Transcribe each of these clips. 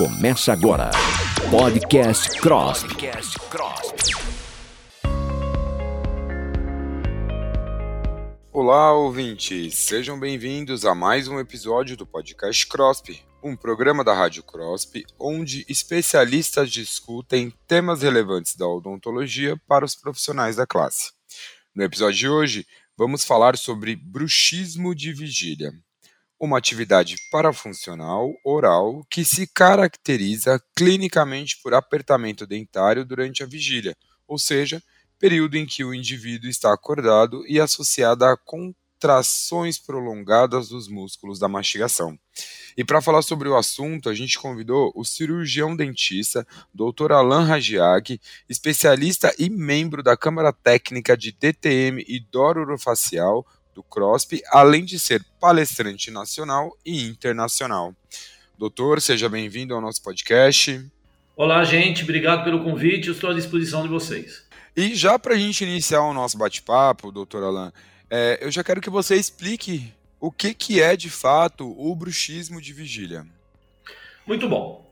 Começa agora. Podcast Cross. Olá, ouvintes! Sejam bem-vindos a mais um episódio do Podcast CROSP, um programa da Rádio CROSP onde especialistas discutem temas relevantes da odontologia para os profissionais da classe. No episódio de hoje, vamos falar sobre bruxismo de vigília uma atividade parafuncional oral que se caracteriza clinicamente por apertamento dentário durante a vigília, ou seja, período em que o indivíduo está acordado e associado a contrações prolongadas dos músculos da mastigação. E para falar sobre o assunto, a gente convidou o cirurgião dentista, Dr. Alain Ragiag, especialista e membro da Câmara Técnica de DTM e Dor Orofacial, do CROSP, além de ser palestrante nacional e internacional. Doutor, seja bem-vindo ao nosso podcast. Olá, gente, obrigado pelo convite, eu estou à disposição de vocês. E já para a gente iniciar o nosso bate-papo, doutor Alain, é, eu já quero que você explique o que, que é de fato o bruxismo de vigília. Muito bom.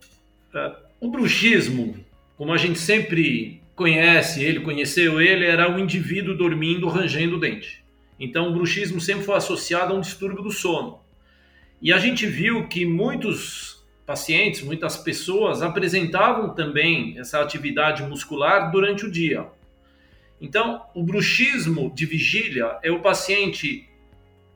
É, o bruxismo, como a gente sempre conhece, ele conheceu ele, era o indivíduo dormindo, rangendo o dente. Então, o bruxismo sempre foi associado a um distúrbio do sono. E a gente viu que muitos pacientes, muitas pessoas apresentavam também essa atividade muscular durante o dia. Então, o bruxismo de vigília é o paciente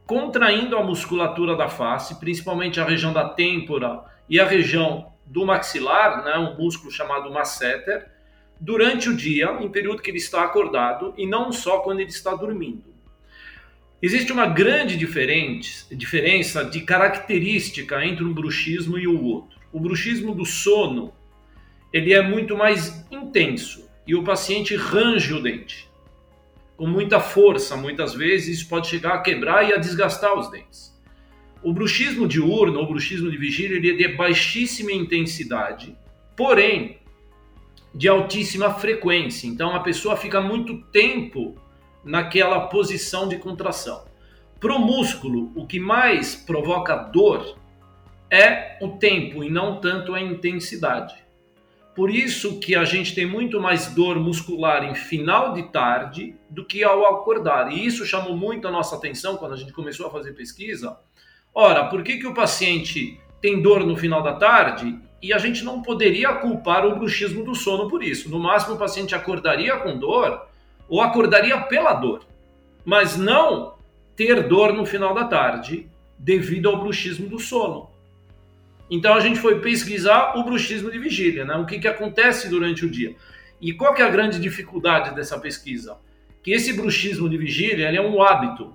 contraindo a musculatura da face, principalmente a região da têmpora e a região do maxilar, né, um músculo chamado masseter, durante o dia, em período que ele está acordado, e não só quando ele está dormindo. Existe uma grande diferença de característica entre um bruxismo e o outro. O bruxismo do sono, ele é muito mais intenso e o paciente range o dente. Com muita força, muitas vezes, isso pode chegar a quebrar e a desgastar os dentes. O bruxismo diurno ou bruxismo de vigília, ele é de baixíssima intensidade, porém de altíssima frequência. Então a pessoa fica muito tempo naquela posição de contração. Para o músculo, o que mais provoca dor é o tempo e não tanto a intensidade. Por isso que a gente tem muito mais dor muscular em final de tarde do que ao acordar. E isso chamou muito a nossa atenção quando a gente começou a fazer pesquisa. Ora, por que, que o paciente tem dor no final da tarde e a gente não poderia culpar o bruxismo do sono por isso? No máximo, o paciente acordaria com dor ou acordaria pela dor, mas não ter dor no final da tarde devido ao bruxismo do sono. Então a gente foi pesquisar o bruxismo de vigília, né? o que, que acontece durante o dia. E qual que é a grande dificuldade dessa pesquisa? Que esse bruxismo de vigília é um hábito.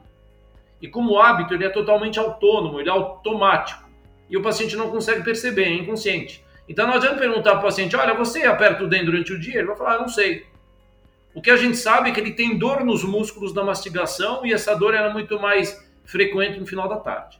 E como hábito, ele é totalmente autônomo, ele é automático. E o paciente não consegue perceber, é inconsciente. Então não adianta perguntar para o paciente, olha, você aperta o dente durante o dia? Ele vai falar, ah, não sei. O que a gente sabe é que ele tem dor nos músculos da mastigação e essa dor era muito mais frequente no final da tarde.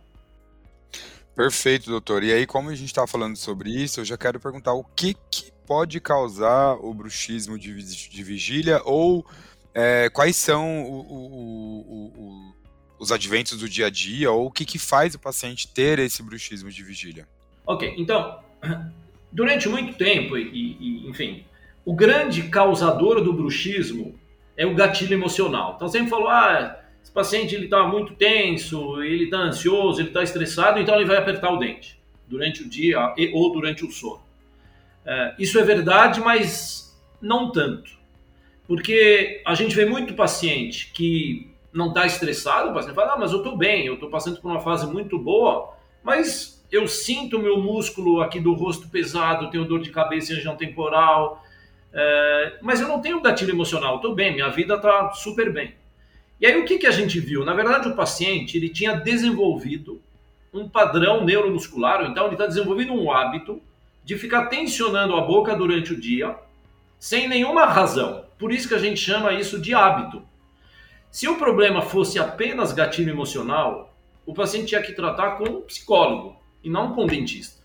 Perfeito, doutor. E aí, como a gente está falando sobre isso, eu já quero perguntar o que, que pode causar o bruxismo de, de vigília ou é, quais são o, o, o, os adventos do dia a dia ou o que, que faz o paciente ter esse bruxismo de vigília? Ok, então, durante muito tempo, e, e enfim, o grande causador do bruxismo é o gatilho emocional. Então sempre falou, ah, esse paciente ele está muito tenso, ele está ansioso, ele está estressado, então ele vai apertar o dente durante o dia ou durante o sono. É, isso é verdade, mas não tanto, porque a gente vê muito paciente que não está estressado, o paciente fala, ah, mas eu estou bem, eu estou passando por uma fase muito boa, mas eu sinto meu músculo aqui do rosto pesado, tenho dor de cabeça em região temporal, é, mas eu não tenho gatilho emocional, estou bem, minha vida está super bem. E aí o que, que a gente viu? Na verdade, o paciente ele tinha desenvolvido um padrão neuromuscular, então ele está desenvolvendo um hábito de ficar tensionando a boca durante o dia, sem nenhuma razão. Por isso que a gente chama isso de hábito. Se o problema fosse apenas gatilho emocional, o paciente tinha que tratar com um psicólogo e não com um dentista.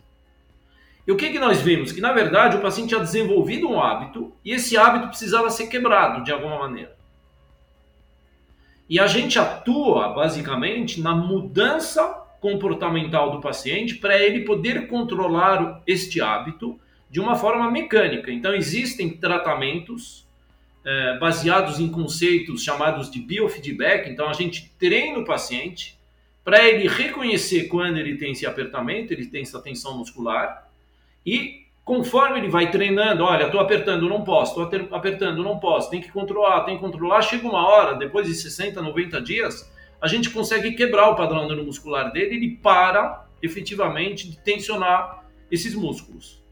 E o que, que nós vimos? Que na verdade o paciente tinha desenvolvido um hábito e esse hábito precisava ser quebrado de alguma maneira. E a gente atua basicamente na mudança comportamental do paciente para ele poder controlar este hábito de uma forma mecânica. Então, existem tratamentos é, baseados em conceitos chamados de biofeedback. Então, a gente treina o paciente para ele reconhecer quando ele tem esse apertamento, ele tem essa tensão muscular, e conforme ele vai treinando, olha, estou apertando, não posso, estou apertando, não posso, tem que controlar, tem que controlar, chega uma hora, depois de 60, 90 dias, a gente consegue quebrar o padrão neuromuscular dele, ele para efetivamente de tensionar esses músculos.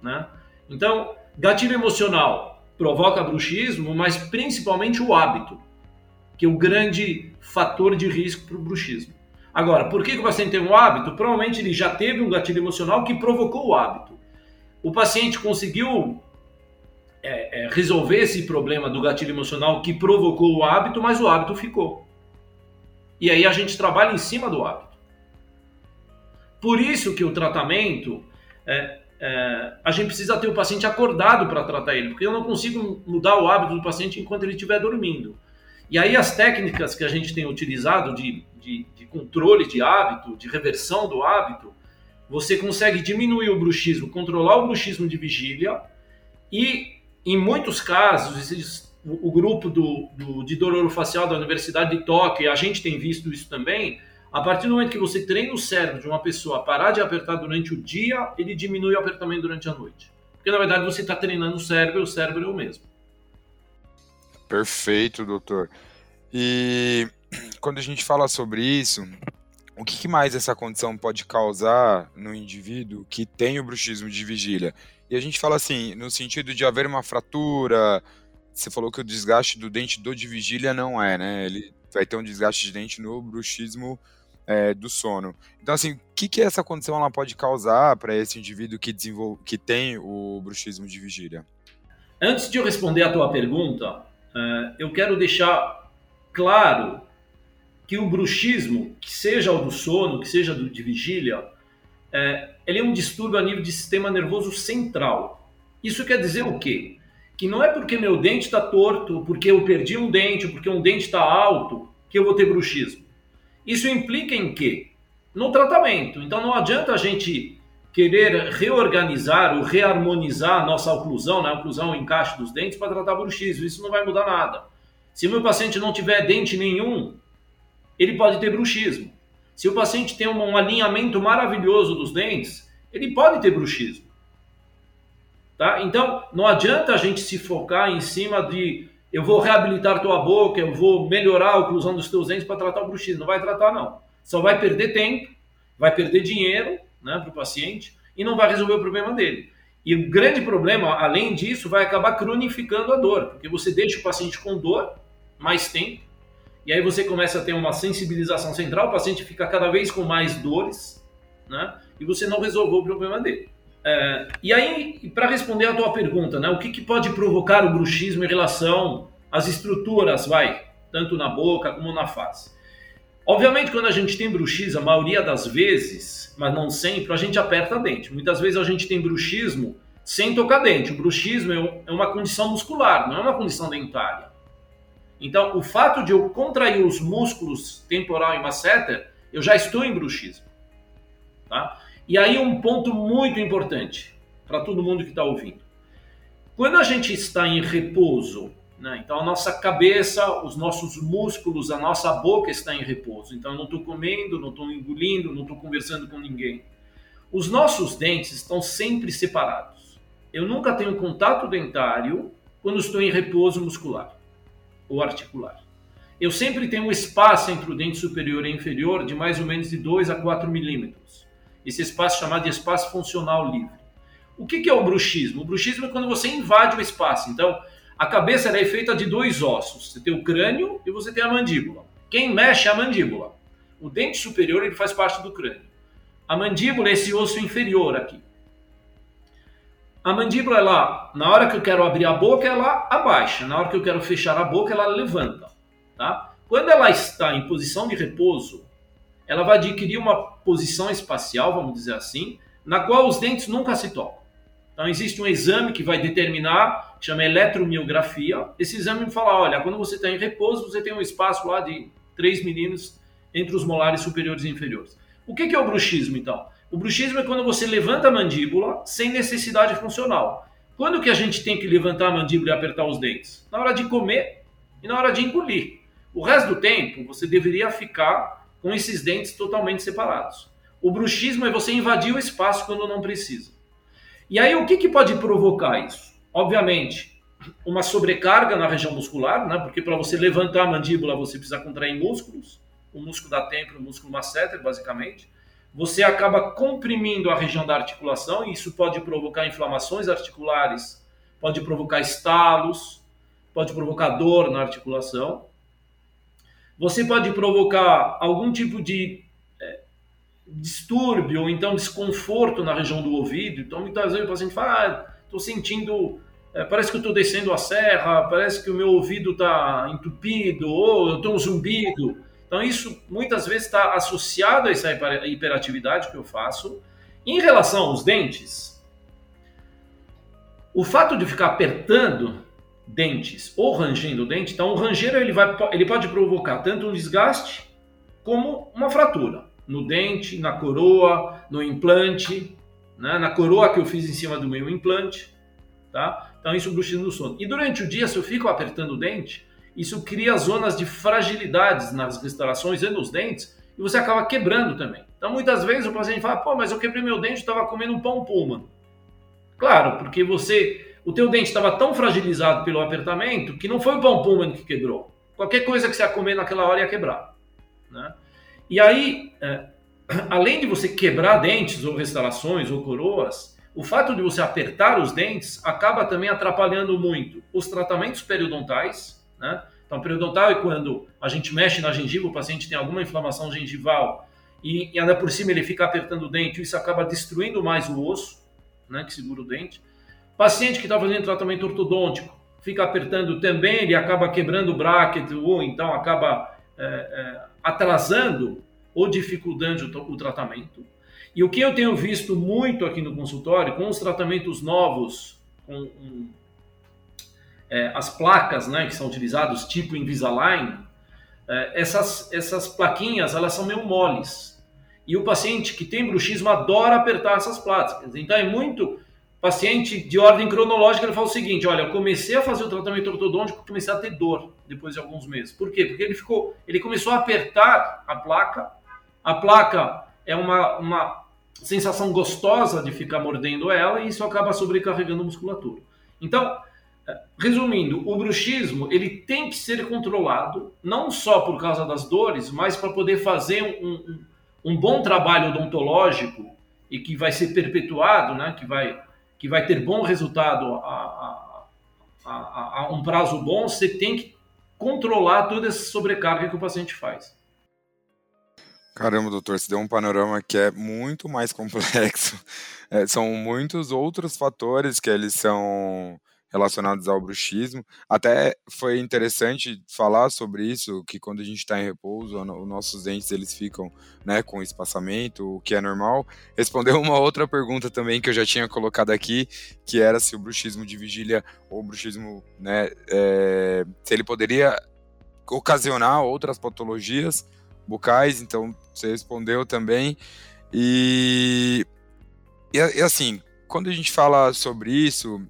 Né? Então, gatilho emocional provoca bruxismo, mas principalmente o hábito, que é o grande fator de risco para o bruxismo. Agora, por que, o paciente tem um hábito? Provavelmente ele já teve um gatilho emocional que provocou o hábito. O paciente conseguiu é, é, resolver esse problema do gatilho emocional que provocou o hábito, mas o hábito ficou. E aí a gente trabalha em cima do hábito. Por isso que o tratamento, é, é, a gente precisa ter o paciente acordado para tratar ele, porque eu não consigo mudar o hábito do paciente enquanto ele estiver dormindo. E aí as técnicas que a gente tem utilizado de, de, de controle de hábito, de reversão do hábito, você consegue diminuir o bruxismo, controlar o bruxismo de vigília e, em muitos casos, o, grupo do, do, de dor orofacial da Universidade de Tóquio, a gente tem visto isso também, a partir do momento que você treina o cérebro de uma pessoa a parar de apertar durante o dia, ele diminui o apertamento durante a noite. Porque, na verdade, você está treinando o cérebro e o cérebro é o mesmo. Perfeito, doutor. E quando a gente fala sobre isso, o que mais essa condição pode causar no indivíduo que tem o bruxismo de vigília? E a gente fala assim, no sentido de haver uma fratura, você falou que o desgaste do dente do de vigília não é, né? Ele vai ter um desgaste de dente no bruxismo é, do sono. Então, assim, o que, que essa condição ela pode causar para esse indivíduo que, desenvolve, que tem o bruxismo de vigília? Antes de eu responder a tua pergunta, eu quero deixar claro que o bruxismo, que seja o do sono, que seja de vigília, é, ele é um distúrbio a nível de sistema nervoso central. Isso quer dizer o quê? que não é porque meu dente está torto, porque eu perdi um dente, porque um dente está alto, que eu vou ter bruxismo. Isso implica em quê? No tratamento. Então não adianta a gente querer reorganizar ou reharmonizar a nossa oclusão, né? a oclusão, o encaixe dos dentes para tratar bruxismo. Isso não vai mudar nada. Se o meu paciente não tiver dente nenhum, ele pode ter bruxismo. Se o paciente tem um alinhamento maravilhoso dos dentes, ele pode ter bruxismo. Tá? Então, não adianta a gente se focar em cima de eu vou reabilitar tua boca, eu vou melhorar a oclusão dos teus dentes para tratar o bruxismo. Não vai tratar, não. Só vai perder tempo, vai perder dinheiro né, para o paciente e não vai resolver o problema dele. E o grande problema, além disso, vai acabar cronificando a dor, porque você deixa o paciente com dor mais tempo, e aí você começa a ter uma sensibilização central, o paciente fica cada vez com mais dores, né? E você não resolveu o problema dele. É, e aí, para responder a tua pergunta, né, o que, que pode provocar o bruxismo em relação às estruturas, vai, tanto na boca como na face? Obviamente, quando a gente tem bruxismo, a maioria das vezes, mas não sempre, a gente aperta dente. Muitas vezes a gente tem bruxismo sem tocar dente. O bruxismo é, é uma condição muscular, não é uma condição dentária. Então, o fato de eu contrair os músculos temporal e masseter, eu já estou em bruxismo. Tá? E aí um ponto muito importante para todo mundo que está ouvindo. Quando a gente está em repouso, né, então a nossa cabeça, os nossos músculos, a nossa boca está em repouso. Então eu não estou comendo, não estou engolindo, não estou conversando com ninguém. Os nossos dentes estão sempre separados. Eu nunca tenho contato dentário quando estou em repouso muscular ou articular. Eu sempre tenho um espaço entre o dente superior e inferior de mais ou menos de 2 a 4 milímetros esse espaço chamado de espaço funcional livre. O que é o bruxismo? O bruxismo é quando você invade o espaço. Então, a cabeça é feita de dois ossos. Você tem o crânio e você tem a mandíbula. Quem mexe é a mandíbula. O dente superior ele faz parte do crânio. A mandíbula é esse osso inferior aqui. A mandíbula, ela, na hora que eu quero abrir a boca, ela abaixa. Na hora que eu quero fechar a boca, ela levanta. Tá? Quando ela está em posição de repouso, ela vai adquirir uma posição espacial, vamos dizer assim, na qual os dentes nunca se tocam. Então existe um exame que vai determinar, chama eletromiografia. Esse exame fala, olha, quando você está em repouso, você tem um espaço lá de 3 milímetros entre os molares superiores e inferiores. O que, que é o bruxismo, então? O bruxismo é quando você levanta a mandíbula sem necessidade funcional. Quando que a gente tem que levantar a mandíbula e apertar os dentes? Na hora de comer e na hora de engolir. O resto do tempo, você deveria ficar com esses dentes totalmente separados. O bruxismo é você invadir o espaço quando não precisa. E aí, o que, que pode provocar isso? Obviamente, uma sobrecarga na região muscular, né? porque para você levantar a mandíbula você precisa contrair músculos, o músculo da têmpora, o músculo masseter, basicamente. Você acaba comprimindo a região da articulação, e isso pode provocar inflamações articulares, pode provocar estalos, pode provocar dor na articulação. Você pode provocar algum tipo de é, distúrbio ou então desconforto na região do ouvido. Então, muitas vezes o paciente fala: ah, estou sentindo, é, parece que eu estou descendo a serra, parece que o meu ouvido está entupido, ou eu estou um zumbido. Então, isso muitas vezes está associado a essa hiperatividade que eu faço. Em relação aos dentes, o fato de ficar apertando dentes ou rangendo dente, então o rangeiro ele, vai, ele pode provocar tanto um desgaste como uma fratura no dente, na coroa, no implante, né? na coroa que eu fiz em cima do meu implante, tá? Então isso é bruxismo do sono. E durante o dia, se eu fico apertando o dente, isso cria zonas de fragilidades nas restaurações e nos dentes e você acaba quebrando também. Então muitas vezes o paciente fala, pô, mas eu quebrei meu dente, estava comendo um pão puma. Claro, porque você o teu dente estava tão fragilizado pelo apertamento que não foi o pão puma que quebrou. Qualquer coisa que você ia comer naquela hora ia quebrar. Né? E aí, é, além de você quebrar dentes ou restaurações ou coroas, o fato de você apertar os dentes acaba também atrapalhando muito os tratamentos periodontais. Né? Então, periodontal é quando a gente mexe na gengiva, o paciente tem alguma inflamação gengival e, e ainda por cima ele fica apertando o dente, isso acaba destruindo mais o osso né, que segura o dente. Paciente que está fazendo tratamento ortodôntico, fica apertando também, ele acaba quebrando o bracket ou então acaba é, é, atrasando ou dificultando o, tratamento. E o que eu tenho visto muito aqui no consultório, com os tratamentos novos, com um, é, as placas né, que são utilizadas, tipo Invisalign, é, essas, essas plaquinhas elas são meio moles. E o paciente que tem bruxismo adora apertar essas placas. Então é muito paciente de ordem cronológica, ele fala o seguinte: olha, eu comecei a fazer o tratamento ortodôntico, comecei a ter dor depois de alguns meses. Por quê? Porque ele ficou, ele começou a apertar a placa. A placa é uma, uma sensação gostosa de ficar mordendo ela e isso acaba sobrecarregando a musculatura. Então, resumindo, o bruxismo ele tem que ser controlado não só por causa das dores, mas para poder fazer um, um, um bom trabalho odontológico e que vai ser perpetuado, né, que vai que vai ter bom resultado a, a, a, a um prazo bom, você tem que controlar toda essa sobrecarga que o paciente faz. Caramba, doutor, você deu um panorama que é muito mais complexo. É, são muitos outros fatores que eles são relacionados ao bruxismo. Até foi interessante falar sobre isso, que quando a gente está em repouso, os nossos dentes eles ficam né, com espaçamento, o que é normal. Respondeu uma outra pergunta também que eu já tinha colocado aqui, que era se o bruxismo de vigília ou bruxismo, né, é, se ele poderia ocasionar outras patologias bucais, então você respondeu também. E, e, e assim, quando a gente fala sobre isso,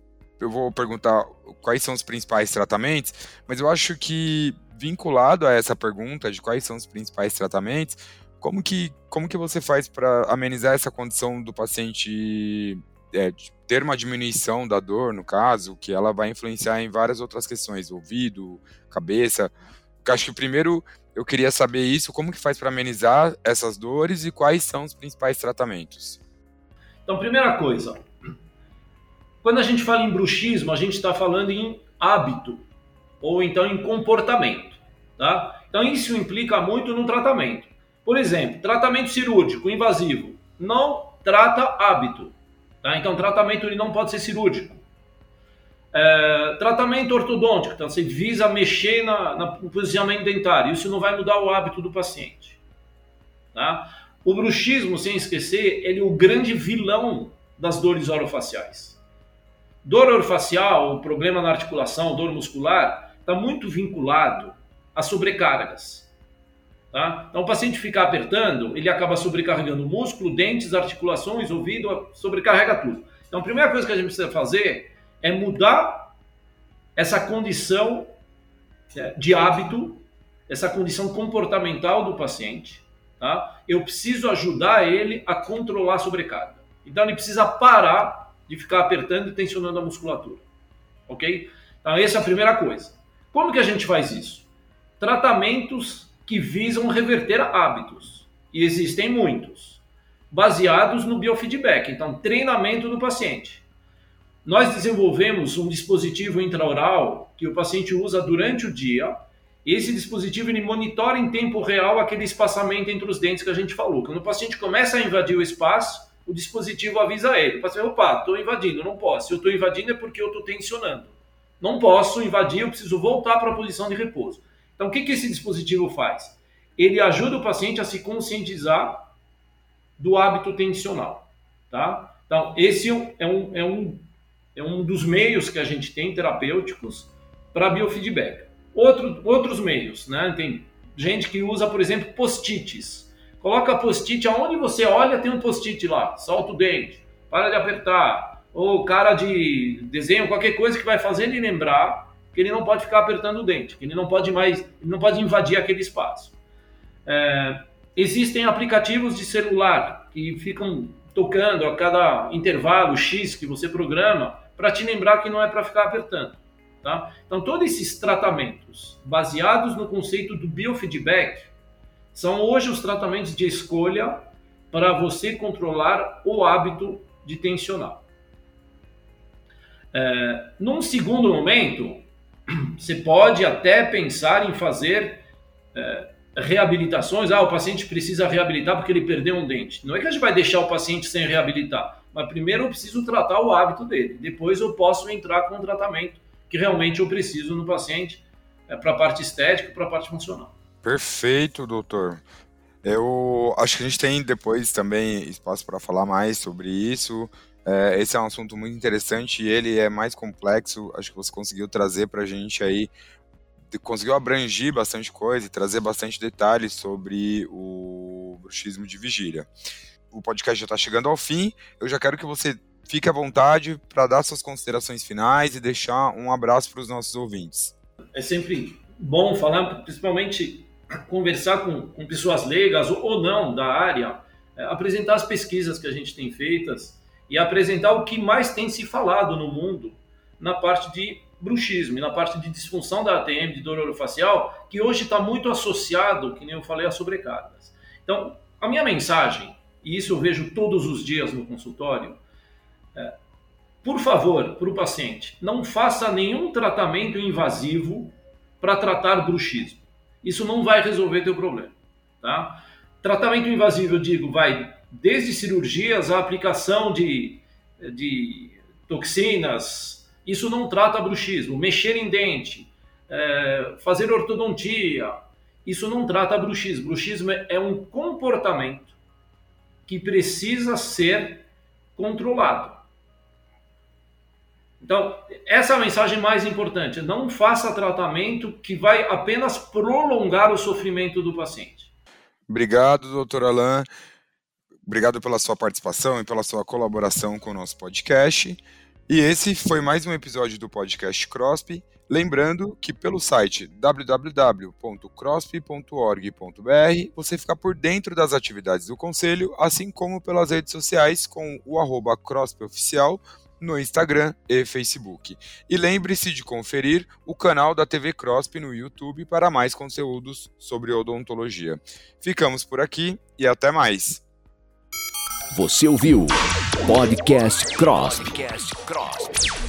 eu vou perguntar quais são os principais tratamentos, mas eu acho que vinculado a essa pergunta de quais são os principais tratamentos, como que, como que você faz para amenizar essa condição do paciente é, ter uma diminuição da dor, no caso, que ela vai influenciar em várias outras questões, ouvido, cabeça. Eu acho que primeiro eu queria saber isso, como que faz para amenizar essas dores e quais são os principais tratamentos. Então, primeira coisa, quando a gente fala em bruxismo, a gente está falando em hábito ou então em comportamento, tá? Então isso implica muito no tratamento. Por exemplo, tratamento cirúrgico invasivo não trata hábito, tá? Então tratamento ele não pode ser cirúrgico. É, tratamento ortodôntico, então você visa mexer na, na, no posicionamento dentário, isso não vai mudar o hábito do paciente, tá? O bruxismo, sem esquecer, ele é o grande vilão das dores orofaciais. Dor orofacial, problema na articulação, dor muscular, está muito vinculado a sobrecargas. Tá? Então, o paciente ficar apertando, ele acaba sobrecarregando o músculo, dentes, articulações, ouvido, sobrecarrega tudo. Então, a primeira coisa que a gente precisa fazer é mudar essa condição é, de hábito, essa condição comportamental do paciente. Tá? Eu preciso ajudar ele a controlar a sobrecarga. Então, ele precisa parar de ficar apertando e tensionando a musculatura. Ok? Então, essa é a primeira coisa. Como que a gente faz isso? Tratamentos que visam reverter hábitos. E existem muitos, baseados no biofeedback. Então, treinamento do paciente. Nós desenvolvemos um dispositivo intraoral que o paciente usa durante o dia. Esse dispositivo ele monitora em tempo real aquele espaçamento entre os dentes que a gente falou. Quando o paciente começa a invadir o espaço, o dispositivo avisa ele. O paciente, opa, estou invadindo, não posso. Se eu estou invadindo é porque eu estou tensionando. Não posso invadir, eu preciso voltar para a posição de repouso. Então, o que, que esse dispositivo faz? Ele ajuda o paciente a se conscientizar do hábito tensional. Tá? Então, esse é um, é um, é um dos meios que a gente tem terapêuticos para biofeedback. Outro, outros meios, né? Tem gente que usa, por exemplo, post-its. Coloca post-it aonde você olha, tem um post-it lá. Solta o dente, para de apertar. Ou cara de desenho, qualquer coisa que vai fazer ele lembrar que ele não pode ficar apertando o dente, que ele não pode mais, não pode invadir aquele espaço. É, existem aplicativos de celular que ficam tocando a cada intervalo X que você programa para te lembrar que não é para ficar apertando. Tá? Então, todos esses tratamentos baseados no conceito do biofeedback são hoje os tratamentos de escolha para você controlar o hábito de tensionar. É, num segundo momento, você pode até pensar em fazer é, reabilitações. Ah, o paciente precisa reabilitar porque ele perdeu um dente. Não é que a gente vai deixar o paciente sem reabilitar, mas primeiro eu preciso tratar o hábito dele. Depois eu posso entrar com o tratamento que realmente eu preciso no paciente é, para a parte estética para a parte funcional. Perfeito, doutor. Eu acho que a gente tem depois também espaço para falar mais sobre isso. É, esse é um assunto muito interessante e ele é mais complexo. Acho que você conseguiu trazer para a gente aí, conseguiu abranger bastante coisa e trazer bastante detalhes sobre o bruxismo de vigília. O podcast já está chegando ao fim. Eu já quero que você fique à vontade para dar suas considerações finais e deixar um abraço para os nossos ouvintes. É sempre bom falar, principalmente conversar com, com pessoas leigas ou não da área, é, apresentar as pesquisas que a gente tem feitas e apresentar o que mais tem se falado no mundo na parte de bruxismo e na parte de disfunção da ATM, de dor orofacial, que hoje está muito associado, que nem eu falei, a sobrecargas. Então, a minha mensagem, e isso eu vejo todos os dias no consultório, é, por favor, para o paciente, não faça nenhum tratamento invasivo para tratar bruxismo. Isso não vai resolver teu problema, tá? Tratamento invasivo, eu digo, vai desde cirurgias à aplicação de, de toxinas, isso não trata bruxismo. Mexer em dente, é, fazer ortodontia, isso não trata bruxismo. Bruxismo é um comportamento que precisa ser controlado. Então, essa é a mensagem mais importante. Não faça tratamento que vai apenas prolongar o sofrimento do paciente. Obrigado, doutor Alain. Obrigado pela sua participação e pela sua colaboração com o nosso podcast. E esse foi mais um episódio do podcast CROSP. Lembrando que pelo site www.crosp.org.br você fica por dentro das atividades do Conselho, assim como pelas redes sociais com o arroba CROSPOficial no Instagram e Facebook. E lembre-se de conferir o canal da TV CROSP no YouTube para mais conteúdos sobre odontologia. Ficamos por aqui e até mais! Você ouviu Podcast Cross. Podcast Cross.